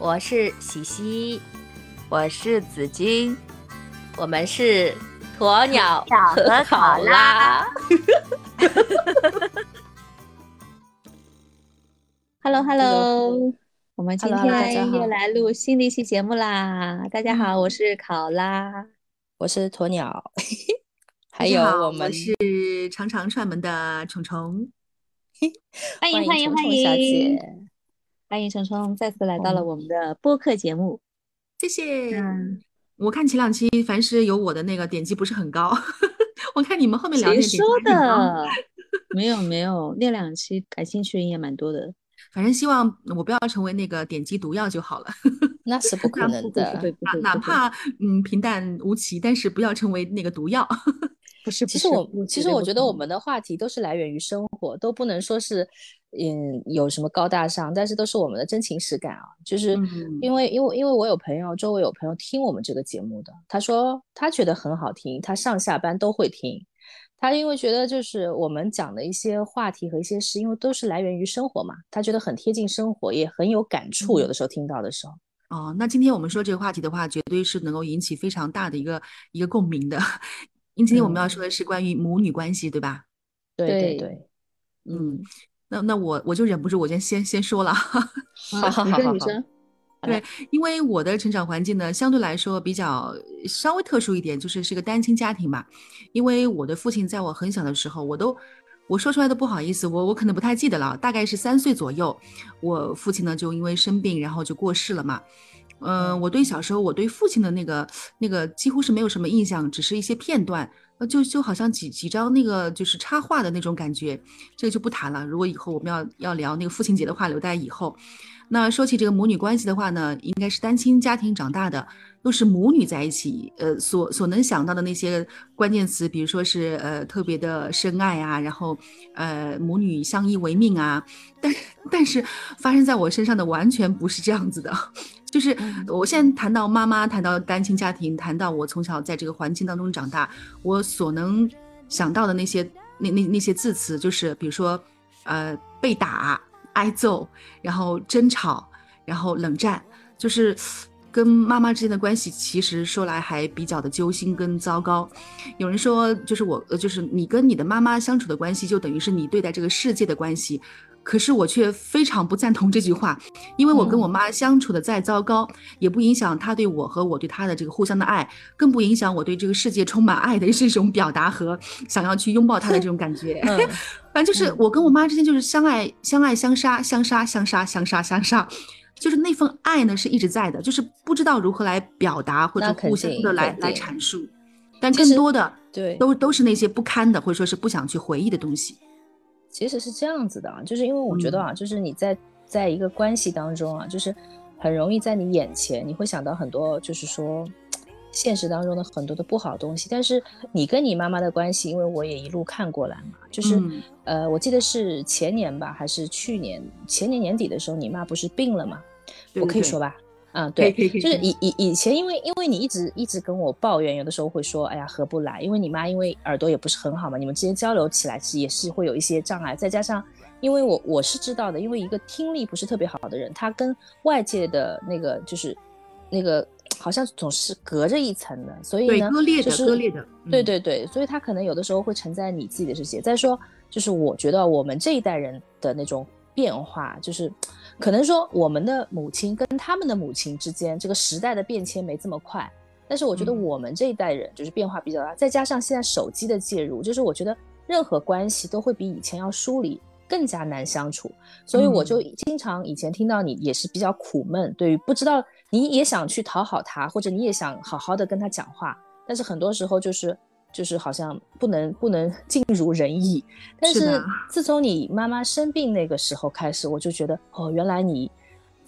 我是喜喜，我是紫金，我们是鸵鸟和考拉。Hello Hello，我们今天又来录新的一期节目啦！大家好，我是考拉。我是鸵鸟，还有我们是常常串门的虫虫。欢迎欢欢迎欢虫虫小迎姐。欢迎虫虫再次来到了我们的播客节目。谢谢。嗯我看前两期凡是有我的那个点击不是很高，我看你们后面聊谁天点击的？没有没有，那两期感兴趣的人也蛮多的。反正希望我不要成为那个点击毒药就好了，那是不可能的。哪怕嗯平淡无奇，但是不要成为那个毒药。不是不是，其实我我其实我觉得我们的话题都是来源于生活，都不能说是嗯有什么高大上，但是都是我们的真情实感啊。就是嗯因为因为因为我有朋友，周围有朋友听我们这个节目的，他说他觉得很好听，他上下班都会听。他因为觉得就是我们讲的一些话题和一些事，因为都是来源于生活嘛，他觉得很贴近生活，也很有感触。有的时候听到的时候，哦，那今天我们说这个话题的话，绝对是能够引起非常大的一个一个共鸣的。因为今天我们要说的是关于母女关系，对吧？对对对对，嗯，那那我我就忍不住，我先先先说了。好好好好说你说，对，因为我的成长环境呢，相对来说比较稍微特殊一点，就是是个单亲家庭嘛。因为我的父亲在我很小的时候，我都我说出来都不好意思，我我可能不太记得了，大概是三岁左右，我父亲呢就因为生病，然后就过世了嘛。嗯、我对小时候我对父亲的那个那个几乎是没有什么印象，只是一些片段，呃，就就好像几几张那个就是插画的那种感觉，这个就不谈了。如果以后我们要要聊那个父亲节的话，留待以后。那说起这个母女关系的话呢，应该是单亲家庭长大的，都是母女在一起，呃，所所能想到的那些关键词，比如说是呃特别的深爱啊，然后呃母女相依为命啊，但但是发生在我身上的完全不是这样子的，就是我现在谈到妈妈，谈到单亲家庭，谈到我从小在这个环境当中长大，我所能想到的那些那那那些字词，就是比如说呃被打。挨揍，然后争吵，然后冷战，就是跟妈妈之间的关系，其实说来还比较的揪心跟糟糕。有人说，就是我，呃，就是你跟你的妈妈相处的关系，就等于是你对待这个世界的关系。可是我却非常不赞同这句话，因为我跟我妈相处的再糟糕，也不影响她对我和我对她的这个互相的爱，更不影响我对这个世界充满爱的这种表达和想要去拥抱她的这种感觉。嗯。反正就是我跟我妈之间就是相爱相爱相杀相杀相杀相杀相杀，就是那份爱呢是一直在的，就是不知道如何来表达或者互相的来来阐述，但更多的对，都都是那些不堪的或者说是不想去回忆的东西。其实是这样子的啊，就是因为我觉得啊，就是你在在一个关系当中啊，就是很容易在你眼前，你会想到很多，就是说现实当中的很多的不好的东西。但是你跟你妈妈的关系，因为我也一路看过来嘛，就是、嗯呃，我记得是前年吧，还是去年前年年底的时候，你妈不是病了嘛？我对对对可以说吧？啊，对，就是以。以以以前，因为因为你一直一直跟我抱怨，有的时候会说，哎呀合不来，因为你妈因为耳朵也不是很好嘛，你们之间交流起来是也是会有一些障碍，再加上因为我我是知道的，因为一个听力不是特别好的人，他跟外界的那个就是那个好像总是隔着一层的，所以呢，割裂的就是割裂的嗯。对对对，所以他可能有的时候会承载你自己的世界。再说，就是我觉得我们这一代人的那种变化，就是可能说我们的母亲跟他们的母亲之间，这个时代的变迁没这么快。但是我觉得嗯我们这一代人就是变化比较大，再加上现在手机的介入，就是我觉得任何关系都会比以前要疏离，更加难相处。所以我就经常以前听到你也是比较苦闷，对于不知道你也想去讨好他，或者你也想好好的跟他讲话，但是很多时候就是就是好像不能不能 尽如人意。但是自从你妈妈生病那个时候开始，我就觉得哦，原来你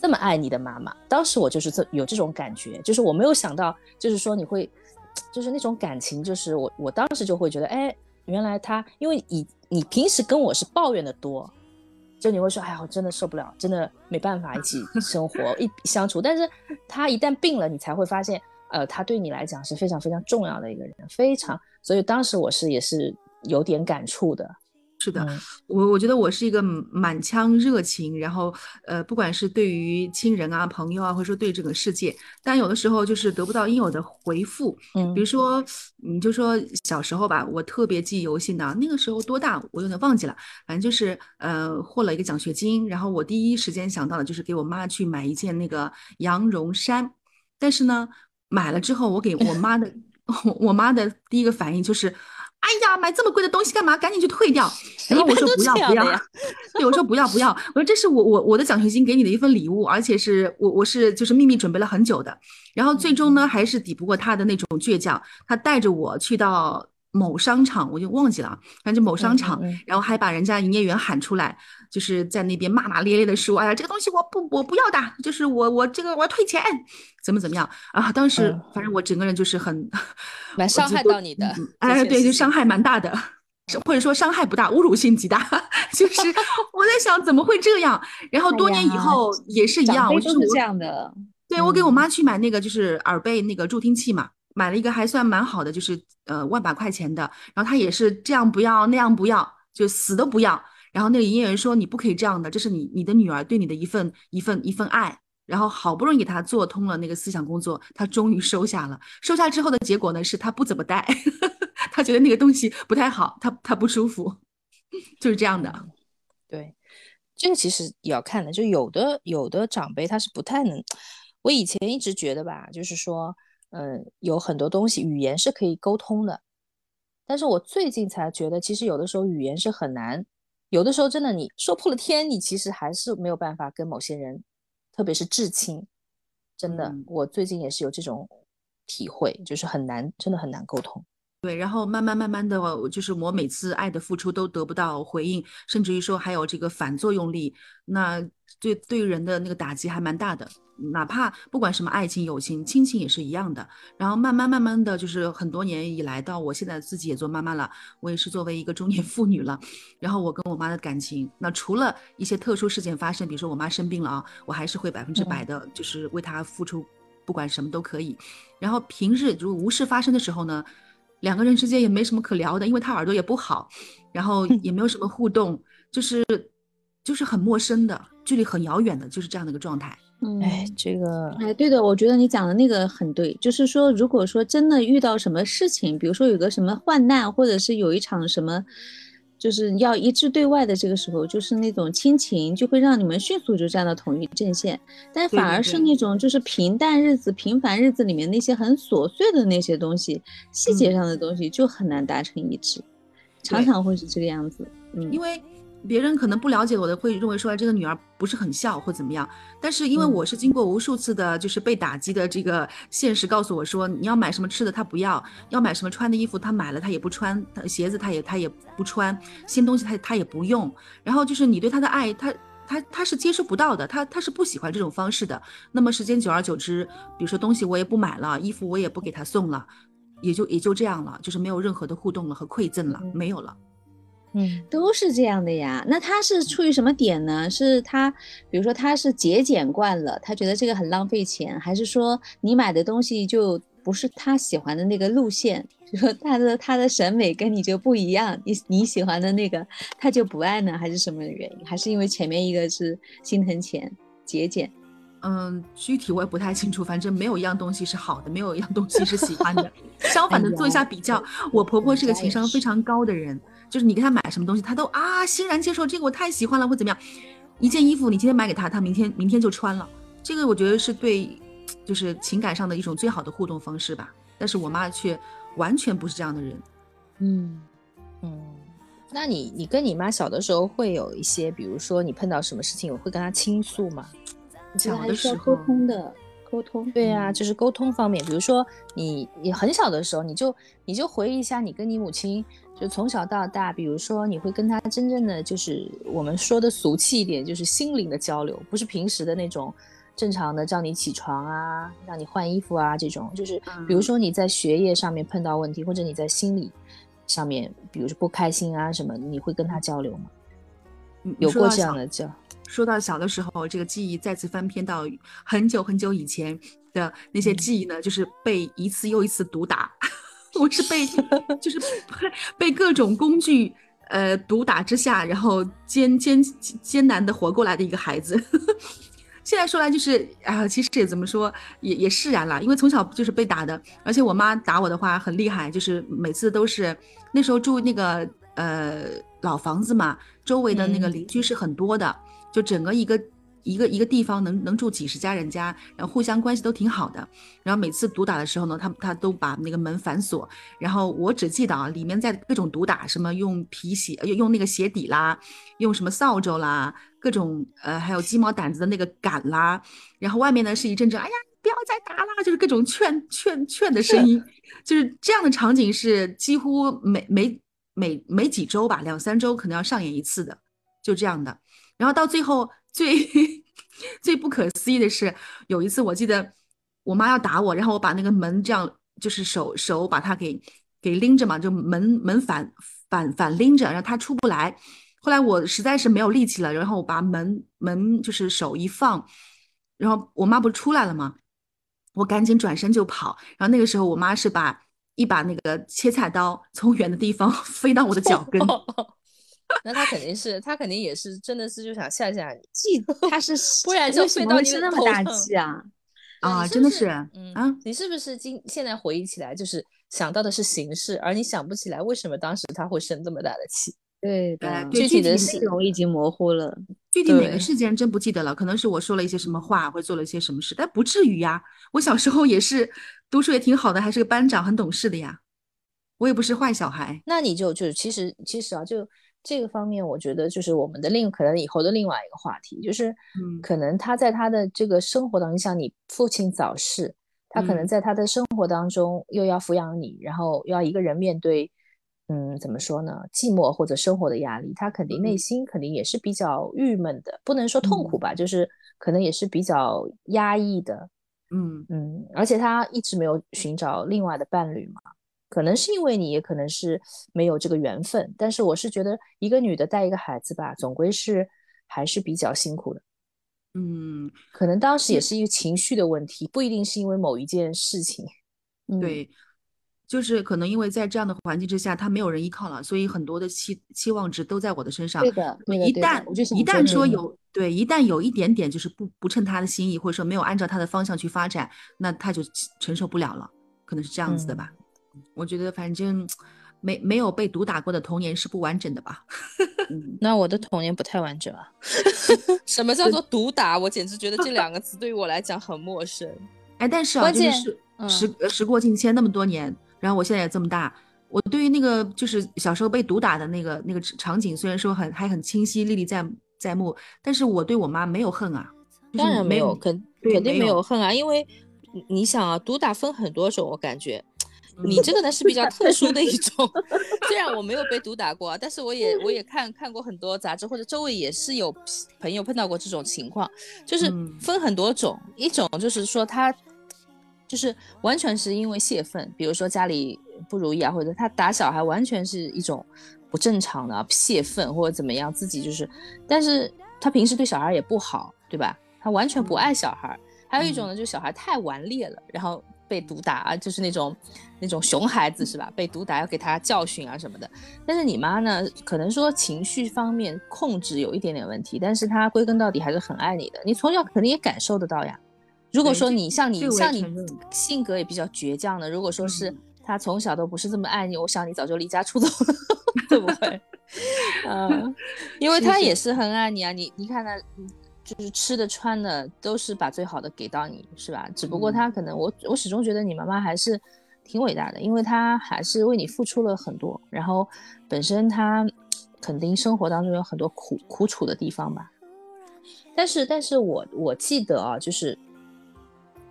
这么爱你的妈妈。当时我就是这有这种感觉，就是我没有想到，就是说你会，就是那种感情，就是我我当时就会觉得，哎，原来他因为你你平时跟我是抱怨的多。就你会说，哎呀，我真的受不了，真的没办法一起生活、一相处。但是他一旦病了，你才会发现，呃，他对你来讲是非常非常重要的一个人，非常。所以当时我是也是有点感触的。是的，嗯我我觉得我是一个满腔热情，然后呃，不管是对于亲人啊、朋友啊，或者说对这个世界，但有的时候就是得不到应有的回复。嗯比如说，你就说小时候吧，我特别记忆犹新的，那个时候多大我有点忘记了，反正就是呃获了一个奖学金，然后我第一时间想到的就是给我妈去买一件那个羊绒衫，但是呢，买了之后我给我妈的 我妈的第一个反应就是。哎呀，买这么贵的东西干嘛？赶紧去退掉。然后我说不要不要对我说不要不要，我说这是我我我的奖学金给你的一份礼物，而且是我我是就是秘密准备了很久的。然后最终呢，还是抵不过他的那种倔强，他带着我去到某商场，我就忘记了啊，反正就某商场，嗯嗯然后还把人家营业员喊出来，就是在那边骂骂咧咧的说：“哎呀，这个东西我不我不要的，就是我我这个我要退钱，怎么怎么样啊？”当时嗯反正我整个人就是很蛮伤害到你的嗯哎，对，就伤害蛮大的。或者说伤害不大，侮辱性极大，就是 我在想怎么会这样？然后多年以后也是一样，我就是这样的。对，我给我妈去买那个就是耳背那个助听器嘛，买了一个还算蛮好的，就是呃万把块钱的。然后他也是这样不要那样不要，就死都不要。然后那个营业员说你不可以这样的，这是你你的女儿对你的一份一份一份爱。然后好不容易给他做通了那个思想工作，他终于收下了。收下之后的结果呢，是他不怎么戴，他觉得那个东西不太好，他他不舒服，就是这样的。对，这个其实也要看的，就有的有的长辈他是不太能，我以前一直觉得吧，就是说，嗯，有很多东西语言是可以沟通的，但是我最近才觉得，其实有的时候语言是很难，有的时候真的你说破了天，你其实还是没有办法跟某些人，特别是至亲，真的，嗯。我最近也是有这种体会，就是很难，真的很难沟通。对，然后慢慢慢慢的，就是我每次爱的付出都得不到回应，甚至于说还有这个反作用力，那对对于人的那个打击还蛮大的。哪怕不管什么爱情、友情、亲情也是一样的。然后慢慢慢慢的就是很多年以来，到我现在自己也做妈妈了，我也是作为一个中年妇女了。然后我跟我妈的感情，那除了一些特殊事件发生，比如说我妈生病了啊，我还是会百分之百的，就是为她付出，不管什么都可以。然后平日如果无事发生的时候呢？两个人之间也没什么可聊的，因为他耳朵也不好，然后也没有什么互动，就是就是很陌生的，距离很遥远的，就是这样的一个状态。嗯，哎，这个，哎，对的，我觉得你讲的那个很对，就是说，如果说真的遇到什么事情，比如说有个什么患难，或者是有一场什么，就是要一致对外的这个时候，就是那种亲情就会让你们迅速就站到统一阵线，但反而是那种就是平淡日子、平凡日子里面那些很琐碎的那些东西、细节嗯。上的东西就很难达成一致，常常会是这个样子。嗯，因为别人可能不了解我的，会认为说哎这个女儿不是很孝或怎么样。但是因为嗯我是经过无数次的，就是被打击的这个现实告诉我说，你要买什么吃的她不要，要买什么穿的衣服她买了她也不穿，她鞋子她也她也不穿，新东西她她也不用。然后就是你对她的爱，她。他他是接受不到的，他他是不喜欢这种方式的。那么时间久而久之，比如说东西我也不买了，衣服我也不给他送了，也就也就这样了，就是没有任何的互动了和馈赠了，嗯没有了。嗯，都是这样的呀。那他是出于什么点呢？是他，比如说他是节俭惯了，他觉得这个很浪费钱，还是说你买的东西就不是他喜欢的那个路线？就说他的他的审美跟你就不一样，你你喜欢的那个他就不爱呢？还是什么原因？还是因为前面一个是心疼钱、节俭？嗯，具体我也不太清楚，反正没有一样东西是好的，没有一样东西是喜欢的。相反的，做一下比较，我婆婆是个情商非常高的人，就是你给他买什么东西，他都啊欣然接受，这个我太喜欢了，或怎么样。一件衣服你今天买给他，他明天明天就穿了，这个我觉得是对，就是情感上的一种最好的互动方式吧。但是我妈却完全不是这样的人。嗯，嗯，那你你跟你妈小的时候会有一些，比如说你碰到什么事情，我会跟她倾诉吗？小的时候通的，沟通。对呀、就是沟通方面，比如说你你很小的时候，你就你就回忆一下你跟你母亲，就从小到大，比如说你会跟她真正的就是我们说的俗气一点，就是心灵的交流，不是平时的那种正常的叫你起床啊，让你换衣服啊这种，就是比如嗯说你在学业上面碰到问题，或者你在心理上面，比如说不开心啊什么，你会跟她交流吗？有过这样的交？说到小的时候，这个记忆再次翻篇到很久很久以前的那些嗯记忆呢，就是被一次又一次毒打。我是被，就是被被各种工具呃毒打之下，然后艰艰艰难的活过来的一个孩子。现在说来就是啊，其实也怎么说，也也释然了，因为从小就是被打的，而且我妈打我的话很厉害，就是每次都是那时候住那个呃老房子嘛，周围的那个邻居是很多的，就整个一个。一个一个地方能能住几十家人家，然后互相关系都挺好的。然后每次毒打的时候呢，他他都把那个门反锁。然后我只记得啊，里面在各种毒打，什么用皮鞋用用那个鞋底啦，用什么扫帚啦，各种呃还有鸡毛掸子的那个杆啦。然后外面呢是一阵阵哎呀不要再打啦，就是各种劝劝劝的声音，就是这样的场景是几乎每每每每几周吧，两三周可能要上演一次的，就这样的。然后到最后。最 最不可思议的是，有一次我记得我妈要打我，然后我把那个门这样就是手手把它给给拎着嘛，就门门反反反拎着，然后她出不来。后来我实在是没有力气了，然后我把门门就是手一放，然后我妈不是出来了吗？我赶紧转身就跑。然后那个时候我妈是把一把那个切菜刀从远的地方 飞到我的脚跟。那他肯定是，他肯定也是，真的是就想吓吓你，气他是，不然就飞到你那么大气啊啊，真的是，嗯啊，你是不是今现在回忆起来，就是想到的是形式，而你想不起来为什么当时他会生这么大的气？对的，具体的内容已经模糊了，具体哪个事件真不记得了，可能是我说了一些什么话，或者做了一些什么事，但不至于呀。我小时候也是读书也挺好的，还是个班长，很懂事的呀。我也不是坏小孩。那你就就其实其实啊就。这个方面，我觉得就是我们的另可能以后的另外一个话题，就是，嗯，可能他在他的这个生活当中，像你父亲早逝，他可能在他的生活当中又要抚养你，然后要一个人面对，嗯，怎么说呢，寂寞或者生活的压力，他肯定内心肯定也是比较郁闷的，不能说痛苦吧，就是可能也是比较压抑的，嗯。嗯，而且他一直没有寻找另外的伴侣嘛。可能是因为你，也可能是没有这个缘分。但是我是觉得，一个女的带一个孩子吧，总归是还是比较辛苦的。嗯，可能当时也是一个情绪的问题，不一定是因为某一件事情。对，就是可能因为在这样的环境之下，他没有人依靠了，所以很多的期期望值都在我的身上。对的，一旦一旦说有对，一旦有一点点就是不不称他的心意，或者说没有按照他的方向去发展，那他就承受不了了。可能是这样子的吧。我觉得反正没没有被毒打过的童年是不完整的吧？那我的童年不太完整啊。什么叫做毒打？我简直觉得这两个词对于我来讲很陌生。哎，但是啊，就是时时过境迁那么多年，然后我现在也这么大，我对于那个就是小时候被毒打的那个那个场景，虽然说很还很清晰历历在在目，但是我对我妈没有恨啊。当然没有，肯肯定没有恨啊，因为你想啊，毒打分很多种，我感觉。你这个呢是比较特殊的一种，虽然我没有被毒打过，但是我也我也看看过很多杂志，或者周围也是有朋友碰到过这种情况，就是分很多种，一种就是说他就是完全是因为泄愤，比如说家里不如意啊，或者他打小孩完全是一种不正常的泄愤或者怎么样，自己就是，但是他平时对小孩也不好，对吧？他完全不爱小孩。还有一种呢，就是小孩太顽劣了，然后。被毒打啊，就是那种那种熊孩子是吧？被毒打要给他教训啊什么的。但是你妈呢，可能说情绪方面控制有一点点问题，但是她归根到底还是很爱你的。你从小肯定也感受得到呀。如果说你像你像你性格也比较倔强的，如果说是他从小都不是这么爱你，我想你早就离家出走了，会不会？嗯，因为他也是很爱你啊。你你看他。就是吃的穿的都是把最好的给到你，是吧？只不过他可能我我始终觉得你妈妈还是挺伟大的，因为她还是为你付出了很多。然后本身她肯定生活当中有很多苦苦楚的地方吧。但是，但是我我记得啊，就是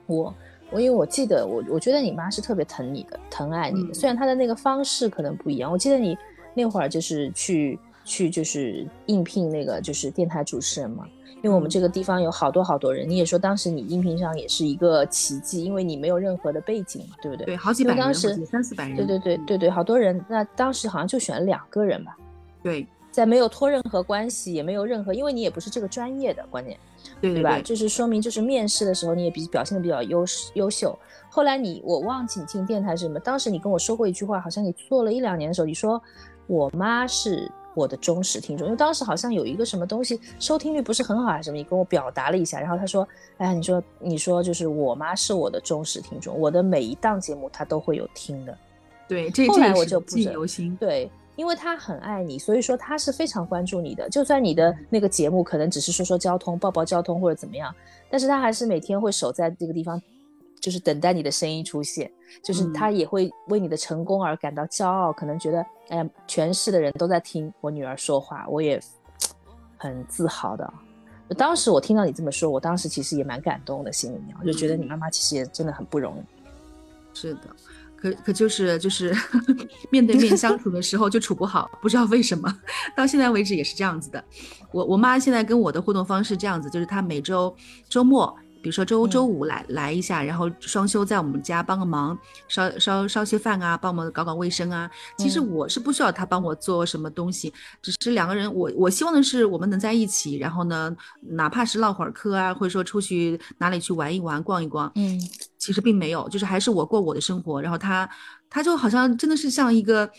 我我因为我记得我我觉得你妈是特别疼你的，疼爱你的。虽然她的那个方式可能不一样。我记得你那会儿就是去去就是应聘那个就是电台主持人嘛。因为我们这个地方有好多好多人，你也说当时你应聘上也是一个奇迹，因为你没有任何的背景嘛，对不对？对，好几百人，三四百人。对对对对对，好多人。那当时好像就选了两个人吧？对，在没有托任何关系，也没有任何，因为你也不是这个专业的，关键，对吧？就是说明就是面试的时候你也比表现的比较优优秀。后来你我忘记你进电台是什么，当时你跟我说过一句话，好像你做了一两年的时候，你说我妈是我的忠实听众，因为当时好像有一个什么东西收听率不是很好还是什么，你跟我表达了一下，然后他说，哎呀，你说你说就是我妈是我的忠实听众，我的每一档节目她都会有听的。对，这后来我就不是犹新。对，因为他很爱你，所以说他是非常关注你的。就算你的那个节目可能只是说说交通、报报交通或者怎么样，但是他还是每天会守在这个地方，就是等待你的声音出现。就是嗯他也会为你的成功而感到骄傲，可能觉得哎呀，全市的人都在听我女儿说话，我也很自豪的。当时我听到你这么说，我当时其实也蛮感动的，心里面我就觉得你妈妈其实也真的很不容易。是的，可可就是就是 面对面相处的时候就处不好，不知道为什么，到现在为止也是这样子的。我我妈现在跟我的互动方式这样子，就是她每周周末。比如说周周五来、来一下，然后双休在我们家帮个忙，烧烧烧些饭啊，帮我们搞搞卫生啊。其实嗯。我是不需要他帮我做什么东西，只是两个人，我我希望的是我们能在一起，然后呢，哪怕是唠会儿嗑啊，或者说出去哪里去玩一玩、逛一逛，嗯，其实并没有，就是还是我过我的生活，然后他他就好像真的是像一个，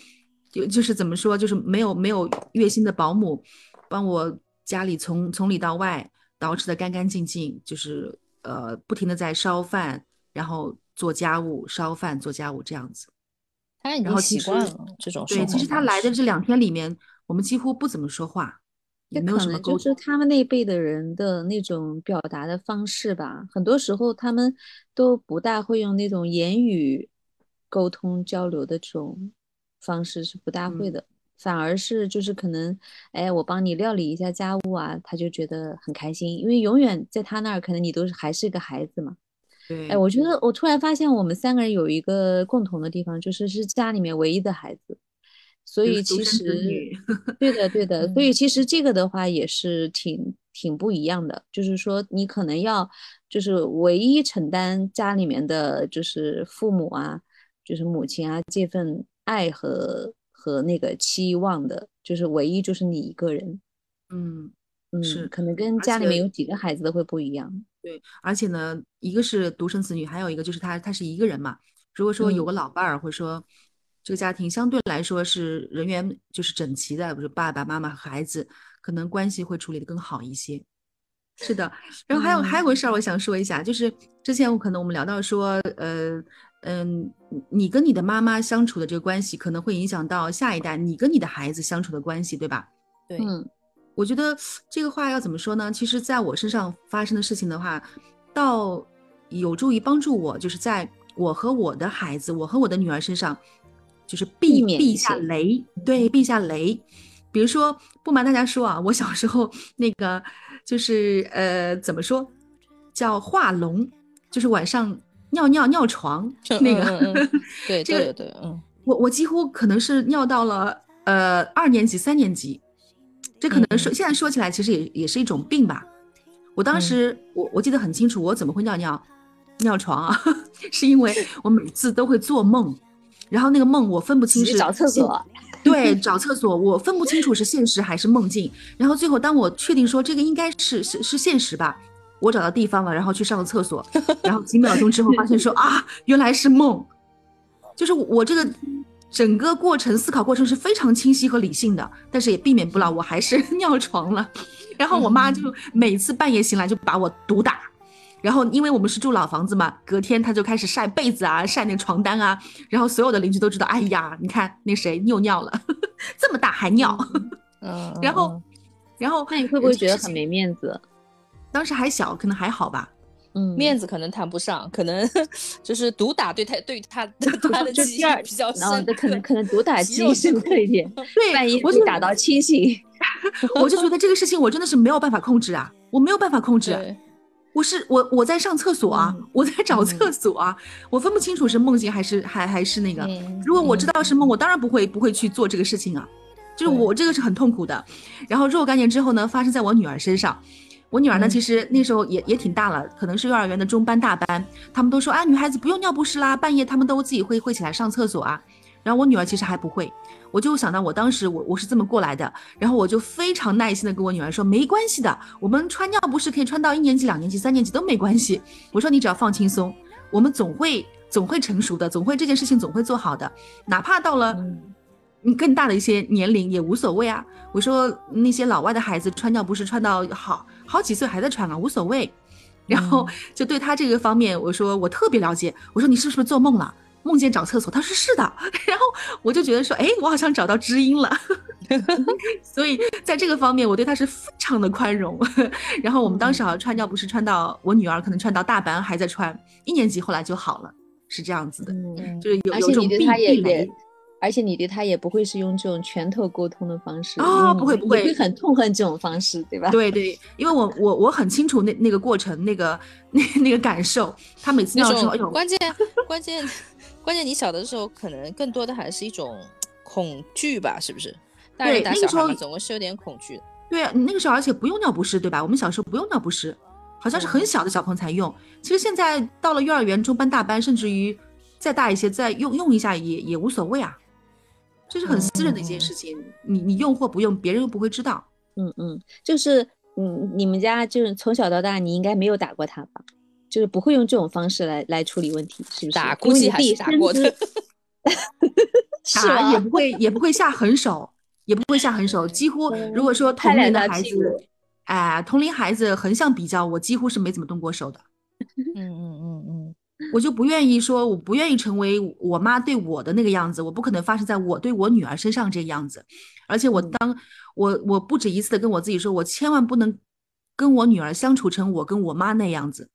就就是怎么说，就是没有没有月薪的保姆，帮我家里从从里到外捯饬的干干净净，就是呃不停的在烧饭，然后做家务，烧饭做家务这样子。他已经然后其实习惯了这种对，其实他来的这两天里面，我们几乎不怎么说话，也没有什么沟可能就是。他们那一辈的人的那种表达的方式吧。很多时候他们都不大会用那种言语沟通交流的这种方式，是不大会嗯的。反而是就是可能，哎，我帮你料理一下家务啊，他就觉得很开心，因为永远在他那儿，可能你都是还是个孩子嘛。对，哎，我觉得我突然发现我们三个人有一个共同的地方，就是是家里面唯一的孩子，所以其实对的对的，所以嗯。其实这个的话也是挺挺不一样的，就是说你可能要就是唯一承担家里面的就是父母啊，就是母亲啊这份爱和和那个期望的，就是唯一就是你一个人，嗯。嗯，是可能跟家里面有几个孩子都会不一样，对，而且呢，一个是独生子女，还有一个就是他他是一个人嘛。如果说有嗯个老伴儿，或者说这个家庭相对来说是人员就是整齐的，比如爸爸妈妈和孩子，可能关系会处理的更好一些。是的，然后还有、还有个事儿，我想说一下，就是之前我可能我们聊到说，呃嗯，你跟你的妈妈相处的这个关系，可能会影响到下一代你跟你的孩子相处的关系，对吧？对，嗯我觉得这个话要怎么说呢？其实，在我身上发生的事情的话，倒有助于帮助我，就是在我和我的孩子，我和我的女儿身上，就是避避免一避下雷，对，避下雷。比如说，不瞒大家说啊，我小时候那个就是呃，怎么说，叫画龙，就是晚上尿尿尿床 那个，嗯嗯嗯对 这个对对，嗯。我我几乎可能是尿到了呃二年级、三年级，这可能说、嗯现在说起来其实也也是一种病吧。我当时、我我记得很清楚，我怎么会尿尿尿床啊？是因为我每次都会做梦，然后那个梦我分不清是找厕所，对，找厕所，我分不清楚是现实还是梦境。然后最后，当我确定说这个应该是是是现实吧，我找到地方了，然后去上了厕所，然后几秒钟之后发现说啊，原来是梦。就是我这个整个过程思考过程是非常清晰和理性的，但是也避免不了我还是 尿床了。然后我妈就每次半夜醒来就把我毒打。然后，因为我们是住老房子嘛，隔天她就开始晒被子啊，晒那个床单啊，然后所有的邻居都知道，哎呀，你看那谁又尿了，这么大还尿。嗯，然后嗯，然后那你会不会觉得很没面子？当时还小，可能还好吧。嗯，面子可能谈不上，可能 就是毒打对他对他 他的记忆比较然后深，这可能可能毒打 肌肉记忆深刻一点，对万一我就打到清醒。我就觉得这个事情我真的是没有办法控制啊，我没有办法控制。我是我我在上厕所啊，嗯我在找嗯厕所啊，我分不清楚是梦境还是还还是那个。嗯如果我知嗯道是梦，我当然不会不会去做这个事情啊，就是我这个是很痛苦的。然后若干年之后呢，发生在我女儿身上。我女儿呢，嗯其实那时候也也挺大了，可能是幼儿园的中班大班。他们都说，啊，女孩子不用尿不湿啦，半夜他们都自己会会起来上厕所啊。然后我女儿其实还不会，我就想到我当时我我是这么过来的，然后我就非常耐心的跟我女儿说，没关系的，我们穿尿不湿可以穿到一年级、两年级、三年级都没关系。我说你只要放轻松，我们总会总会成熟的，总会这件事情总会做好的，哪怕到了。嗯嗯更大的一些年龄也无所谓啊。我说那些老外的孩子穿尿不湿穿到好好几岁还在穿啊，无所谓。然后就对他这个方面，我说我特别了解。我说你是不是做梦了？梦见找厕所？他说是的。然后我就觉得说，哎，我好像找到知音了。所以在这个方面，我对他是非常的宽容。然后我们当时好像穿尿不湿穿到我女儿可能穿到大班还在穿，一年级后来就好了，是这样子的。嗯，就是有有种避避雷也，而且你对他也不会是用这种拳头沟通的方式哦因为你不会不会你会很痛恨这种方式，对吧？对对，因为我我我很清楚那那个过程，那个那那个感受。他每次那尿的时候，哎呦，种关键关键关键，你小的时候可能更多的还是一种恐惧吧，是不是？大人对那个时候打小孩，总归是有点恐惧的。对啊，你那个时候而且不用尿不湿，对吧？我们小时候不用尿不湿，好像是很小的小朋友才用。其实现在到了幼儿园、中班、大班，甚至于再大一些，再用用一下也也无所谓啊。这是很私人的一件事情，你你用或不用，别人又不会知道。嗯嗯，就是嗯，你们家就是从小到大，你应该没有打过他吧？就是不会用这种方式来来处理问题，是不是？打估计还是打过 是也不会也不会下狠手，也不会下狠手。几乎如果说同龄的孩子，哎、同龄孩子横向比较，我几乎是没怎么动过手的。嗯嗯嗯嗯，我就不愿意说，我不愿意成为我妈对我的那个样子，我不可能发生在我对我女儿身上这个样子。而且我嗯当我我不止一次的跟我自己说，我千万不能跟我女儿相处成我跟我妈那样子，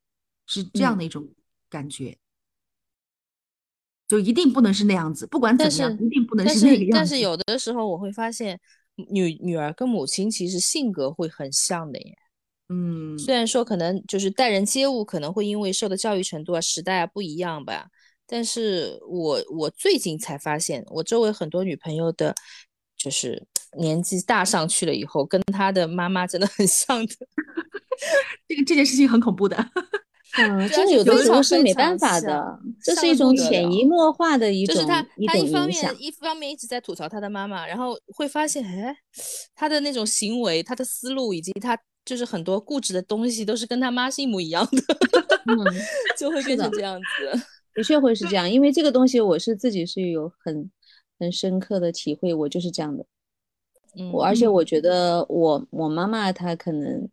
是这样嗯的一种感觉。就一定不能是那样子，不管怎么样，一定不能是那个样子。但是有的时候我会发现，女女儿跟母亲其实性格会很像的耶。嗯，虽然说可能就是待人接物可能会因为受的教育程度啊、时代啊不一样吧，但是我我最近才发现，我周围很多女朋友的，就是年纪大上去了以后，跟她的妈妈真的很像的。这个这件事情很恐怖的。嗯，对真的有的时候是没办法的，这是一种潜移默化的一种就是他，一种他一方影响面。一方面一直在吐槽他的妈妈，然后会发现，哎，他的那种行为、他的思路以及他就是很多固执的东西，都是跟他妈是一模一样的，嗯，就会变成这样子。的确会是这样，因为这个东西我是自己是有很很深刻的体会，我就是这样的。嗯，我而且我觉得我我妈妈她可能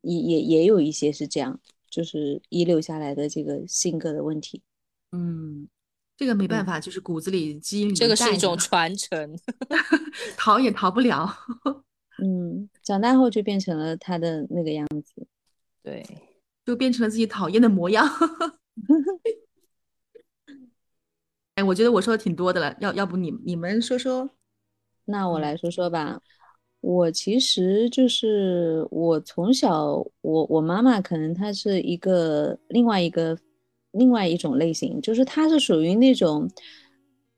也也也有一些是这样，就是遗留下来的这个性格的问题。嗯，这个没办法，就是骨子里基因里这个是一种传承。逃也逃不了。嗯，长大后就变成了他的那个样子。对，就变成了自己讨厌的模样。哎，我觉得我说的挺多的了，要要不你你们说说？嗯那我来说说吧，我其实就是我从小，我我妈妈可能她是一个另外一个另外一种类型，就是她是属于那种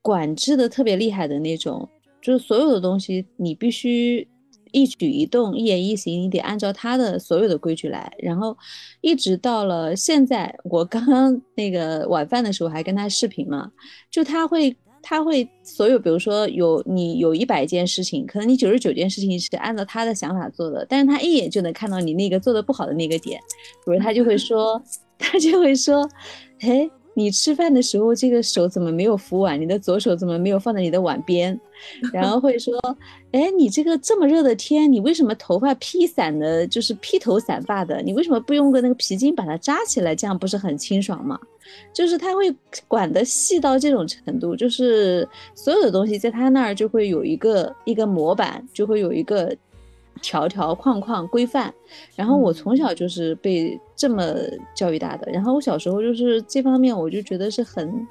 管制的特别厉害的那种，就是所有的东西你必须一举一动、一言一行，你得按照他的所有的规矩来。然后一直到了现在，我刚刚那个晚饭的时候还跟他视频嘛，就他会。他会所有，比如说有你有一百件事情，可能你九十九件事情是按照他的想法做的，但是他一眼就能看到你那个做的不好的那个点，比如他就会说，他就会说，哎，你吃饭的时候这个手怎么没有扶碗？你的左手怎么没有放在你的碗边？然后会说，哎，你这个这么热的天，你为什么头发披散的，就是披头散发的？你为什么不用个那个皮筋把它扎起来？这样不是很清爽吗？就是他会管得细到这种程度，就是所有的东西在他那儿就会有一个一个模板，就会有一个条条框框规范。然后我从小就是被这么教育大的，然后我小时候就是这方面我就觉得是很，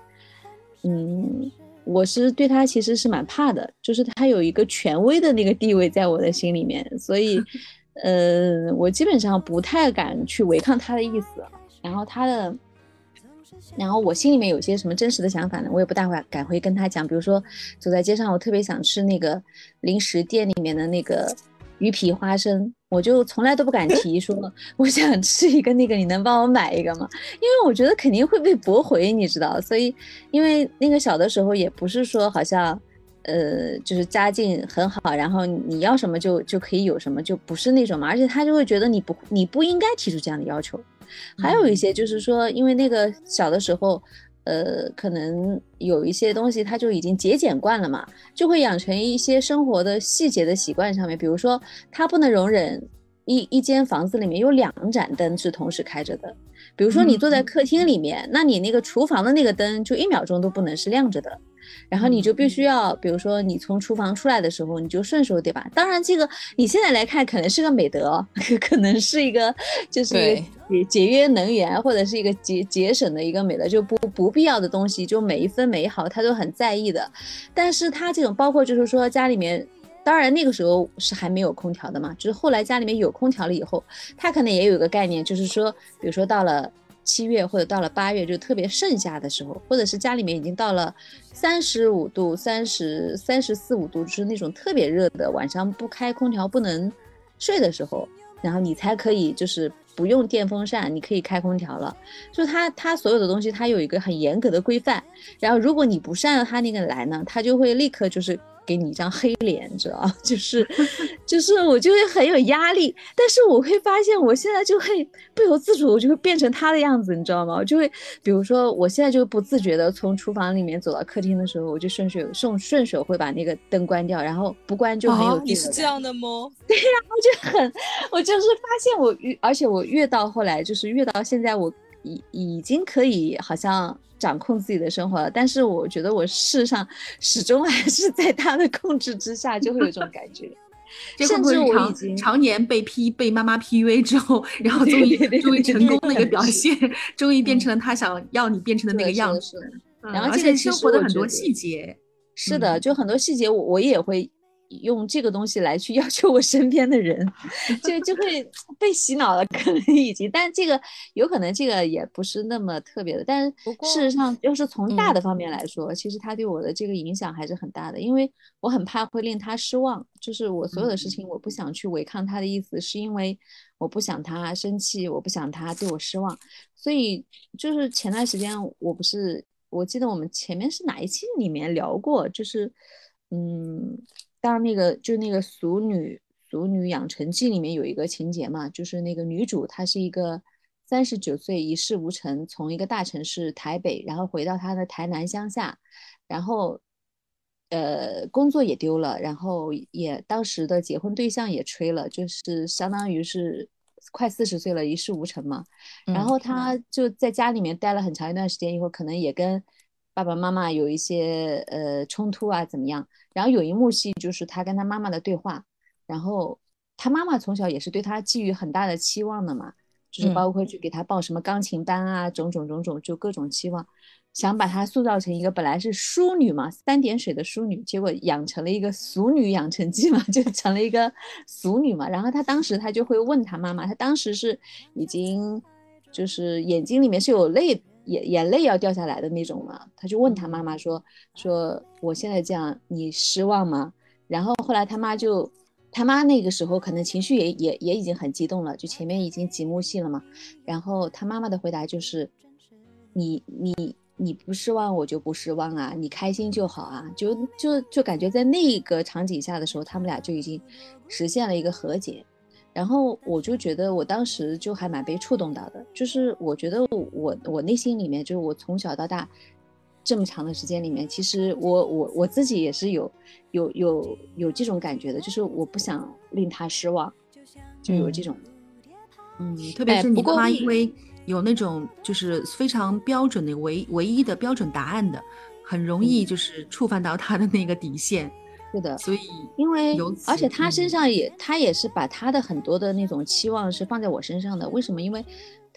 嗯，我是对他其实是蛮怕的，就是他有一个权威的那个地位在我的心里面，所以，呃，我基本上不太敢去违抗他的意思。然后他的。然后我心里面有些什么真实的想法呢？我也不大会敢会跟他讲。比如说，走在街上，我特别想吃那个零食店里面的那个鱼皮花生，我就从来都不敢提说我想吃一个那个，你能帮我买一个吗？因为我觉得肯定会被驳回，你知道。所以，因为那个小的时候也不是说好像，呃，就是家境很好，然后你要什么就就可以有什么，就不是那种嘛。而且他就会觉得你不你不应该提出这样的要求。还有一些就是说，因为那个小的时候，呃，可能有一些东西他就已经节俭惯了嘛，就会养成一些生活的细节的习惯上面，比如说他不能容忍一一间房子里面有两盏灯是同时开着的，比如说你坐在客厅里面，那你那个厨房的那个灯就一秒钟都不能是亮着的。然后你就必须要，比如说你从厨房出来的时候，你就顺手对吧？当然，这个你现在来看可能是个美德，可能是一个就是节节约能源或者是一个节节省的一个美德，就不不必要的东西，就每一分每一毫他都很在意的。但是他这种包括就是说家里面，当然那个时候是还没有空调的嘛，就是后来家里面有空调了以后，他可能也有一个概念，就是说，比如说到了。七月或者到了八月，就特别盛夏的时候，或者是家里面已经到了三十五度、三十三十四五度，就是那种特别热的，晚上不开空调不能睡的时候，然后你才可以就是不用电风扇，你可以开空调了。就它它所有的东西，它有一个很严格的规范。然后如果你不是按照它那个来呢，它就会立刻就是。给你一张黑脸，你知道 就是，就是我就会很有压力，但是我会发现我现在就会不由自主，我就会变成他的样子，你知道吗？我就会，比如说我现在就不自觉的从厨房里面走到客厅的时候，我就顺手顺顺手会把那个灯关掉，然后不关就没有。你是这样的吗？对呀，我就很，我就是发现我越，而且我越到后来，就是越到现在，我已已经可以好像。掌控自己的生活了，但是我觉得我事实上始终还是在他的控制之下，就会有这种感觉。甚至我已经常年被 P 被妈妈 PUA 之后，然后终于终于成功的一个表现，终于变成了他想要你变成的那个样子。然后而且生活的很多细节，是的，就很多细节我我也会。用这个东西来去 要求我身边的人，就就会 被洗脑了，可能已经。但这个有可能这个也不是那么特别的。但事实上，要是从大的方面来说，其实他对我的这个影响还是很大的。因为我很怕会令他失望，就是我所有的事情，我不想去违抗他的意思，是因为我不想他生气，我不想他对我失望。所以就是前段时间，我不是我记得我们前面是哪一期里面聊过，就是嗯。当那个就那个《俗女俗女养成记》里面有一个情节嘛，就是那个女主她是一个三十九岁一事无成，从一个大城市台北，然后回到她的台南乡下，然后呃工作也丢了，然后也当时的结婚对象也吹了，就是相当于是快四十岁了，一事无成嘛。然后她就在家里面待了很长一段时间以后，可能也跟。爸爸妈妈有一些呃冲突啊，怎么样？然后有一幕戏就是他跟他妈妈的对话，然后他妈妈从小也是对他寄予很大的期望的嘛，就是包括去给他报什么钢琴班啊，种种种种，就各种期望，想把他塑造成一个本来是淑女嘛，三点水的淑女，结果养成了一个俗女养成记嘛，就成了一个俗女嘛。然后他当时他就会问他妈妈，他当时是已经就是眼睛里面是有泪。眼眼泪要掉下来的那种嘛，他就问他妈妈说：“说我现在这样，你失望吗？”然后后来他妈就，他妈那个时候可能情绪也也也已经很激动了，就前面已经几幕戏了嘛。然后他妈妈的回答就是：“你你你不失望，我就不失望啊，你开心就好啊。”就就就感觉在那个场景下的时候，他们俩就已经实现了一个和解。然后我就觉得，我当时就还蛮被触动到的。就是我觉得我我内心里面，就是我从小到大这么长的时间里面，其实我我我自己也是有有有有这种感觉的，就是我不想令他失望，就有这种。嗯，特别是你妈，因为有那种就是非常标准的唯唯一的标准答案的，很容易就是触犯到他的那个底线。是的，所以因为而且他身上也他也是把他的很多的那种期望是放在我身上的。为什么？因为。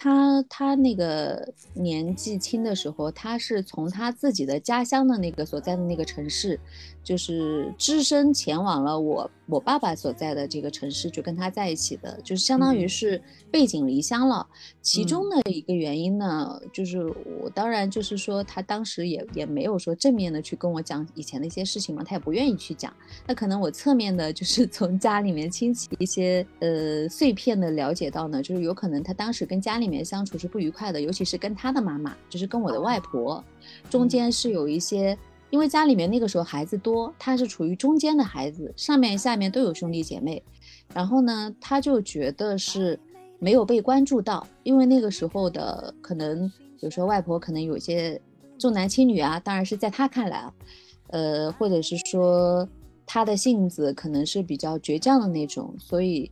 他他那个年纪轻的时候，他是从他自己的家乡的那个所在的那个城市，就是只身前往了我我爸爸所在的这个城市，就跟他在一起的，就是相当于是背井离乡了。其中的一个原因呢，就是我当然就是说，他当时也也没有说正面的去跟我讲以前的一些事情嘛，他也不愿意去讲。那可能我侧面的，就是从家里面亲戚一些呃碎片的了解到呢，就是有可能他当时跟家里。面相处是不愉快的，尤其是跟他的妈妈，就是跟我的外婆，中间是有一些，因为家里面那个时候孩子多，他是处于中间的孩子，上面下面都有兄弟姐妹，然后呢，他就觉得是没有被关注到，因为那个时候的可能，比如说外婆可能有些重男轻女啊，当然是在他看来啊，呃，或者是说他的性子可能是比较倔强的那种，所以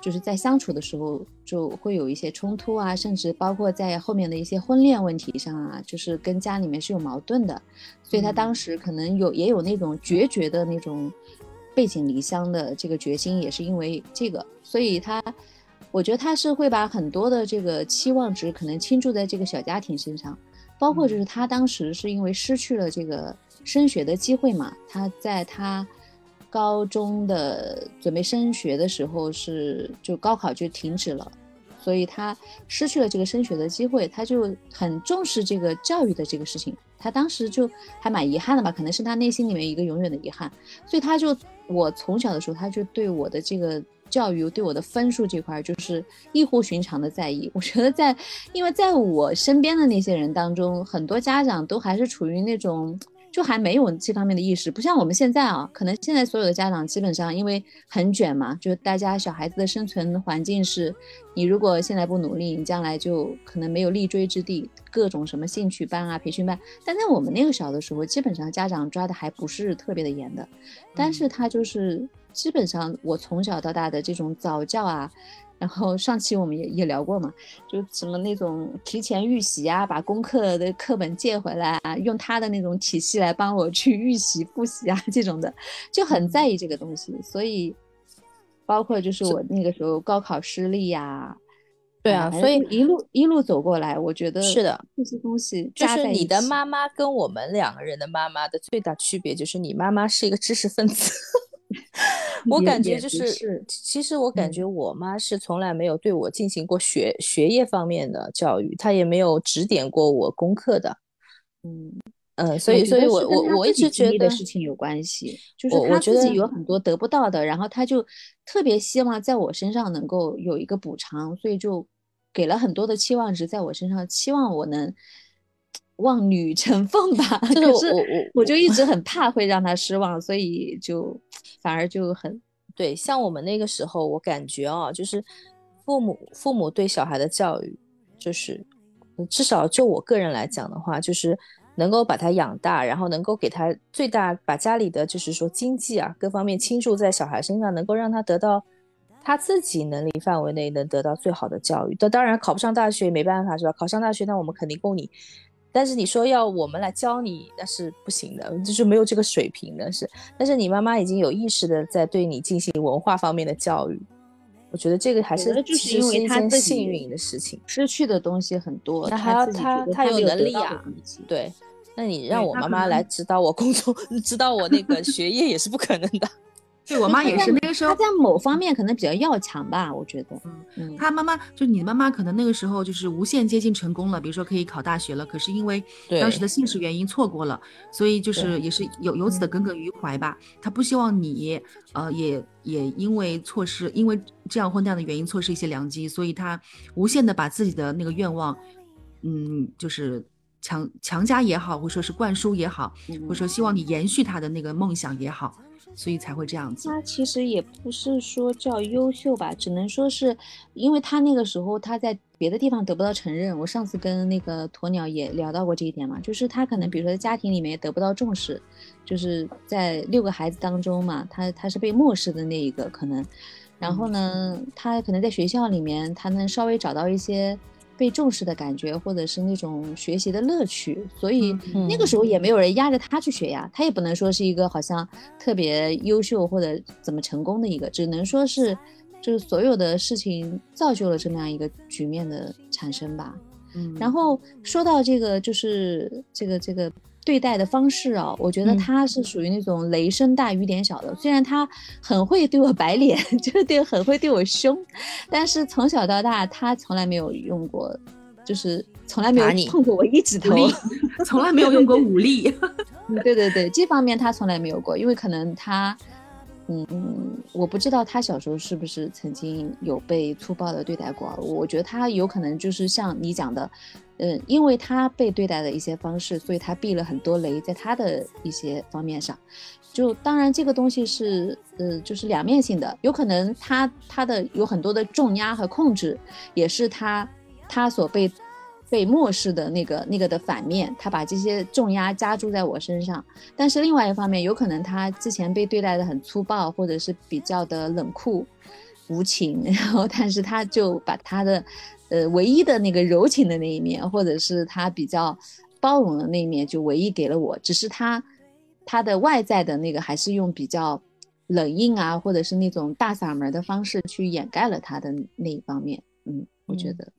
就是在相处的时候就会有一些冲突啊，甚至包括在后面的一些婚恋问题上啊，就是跟家里面是有矛盾的，所以他当时可能有也有那种决绝的那种背井离乡的这个决心，也是因为这个，所以他。我觉得他是会把很多的这个期望值可能倾注在这个小家庭身上，包括就是他当时是因为失去了这个升学的机会嘛，他在他高中的准备升学的时候是就高考就停止了，所以他失去了这个升学的机会，他就很重视这个教育的这个事情，他当时就还蛮遗憾的吧，可能是他内心里面一个永远的遗憾，所以他就我从小的时候他就对我的这个。教育对我的分数这块就是异乎寻常的在意。我觉得在，因为在我身边的那些人当中，很多家长都还是处于那种就还没有这方面的意识，不像我们现在啊，可能现在所有的家长基本上因为很卷嘛，就是大家小孩子的生存环境是，你如果现在不努力，你将来就可能没有立锥之地，各种什么兴趣班啊、培训班。但在我们那个小的时候，基本上家长抓的还不是特别的严的，但是他就是。基本上我从小到大的这种早教啊，然后上期我们也也聊过嘛，就什么那种提前预习啊，把功课的课本借回来啊，用他的那种体系来帮我去预习复习啊，这种的就很在意这个东西。所以，包括就是我那个时候高考失利呀，对啊，所以一路一路走过来，我觉得是的，这些东西就是你的妈妈跟我们两个人的妈妈的最大区别，就是你妈妈是一个知识分子。我感觉就是，其实我感觉我妈是从来没有对我进行过学学业方面的教育，她也没有指点过我功课的。嗯嗯，所以所以我我我一直觉得事情有关系，就是他自己有很多得不到的，然后她就特别希望在我身上能够有一个补偿，所以就给了很多的期望值在我身上，期望我能。望女成凤吧，就是我我我就一直很怕会让他失望，所以就反而就很对。像我们那个时候，我感觉啊，就是父母父母对小孩的教育，就是至少就我个人来讲的话，就是能够把他养大，然后能够给他最大把家里的就是说经济啊各方面倾注在小孩身上，能够让他得到他自己能力范围内能得到最好的教育。那当然考不上大学也没办法是吧？考上大学那我们肯定供你。但是你说要我们来教你，那是不行的，就是没有这个水平的是。但是你妈妈已经有意识的在对你进行文化方面的教育，我觉得这个还是就是因为他幸运的事情，失去的东西很多，那还要他他有能力啊，对。那你让我妈妈来指导我工作，指导我那个学业也是不可能的。对我妈也是那个时候，她在某方面可能比较要强吧，我觉得。嗯，她妈妈就你的妈妈，可能那个时候就是无限接近成功了，比如说可以考大学了，可是因为当时的现实原因错过了，所以就是也是有由此的耿耿于怀吧。她不希望你，呃，也也因为错失，因为这样或那样的原因错失一些良机，所以她无限的把自己的那个愿望，嗯，就是强强加也好，或者说是灌输也好，或者说希望你延续她的那个梦想也好。所以才会这样子。他其实也不是说叫优秀吧，只能说是，因为他那个时候他在别的地方得不到承认。我上次跟那个鸵鸟也聊到过这一点嘛，就是他可能比如说在家庭里面也得不到重视，就是在六个孩子当中嘛，他他是被漠视的那一个可能。然后呢，他可能在学校里面他能稍微找到一些。被重视的感觉，或者是那种学习的乐趣，所以那个时候也没有人压着他去学呀，他也不能说是一个好像特别优秀或者怎么成功的一个，只能说是就是所有的事情造就了这么样一个局面的产生吧。嗯，然后说到这个，就是这个这个。对待的方式啊，我觉得他是属于那种雷声大雨点小的。虽然他很会对我摆脸，就是对很会对我凶，但是从小到大他从来没有用过，就是从来没有碰过我一指头，从来没有用过武力。对对对，这方面他从来没有过，因为可能他，嗯，我不知道他小时候是不是曾经有被粗暴的对待过。我觉得他有可能就是像你讲的。嗯，因为他被对待的一些方式，所以他避了很多雷，在他的一些方面上，就当然这个东西是，呃，就是两面性的，有可能他他的有很多的重压和控制，也是他他所被被漠视的那个那个的反面，他把这些重压加注在我身上。但是另外一方面，有可能他之前被对待的很粗暴，或者是比较的冷酷无情，然后但是他就把他的呃唯一的那个柔情的那一面，或者是他比较包容的那一面，就唯一给了我。只是他他的外在的那个还是用比较冷硬啊，或者是那种大嗓门的方式去掩盖了他的那一方面。嗯，我觉得。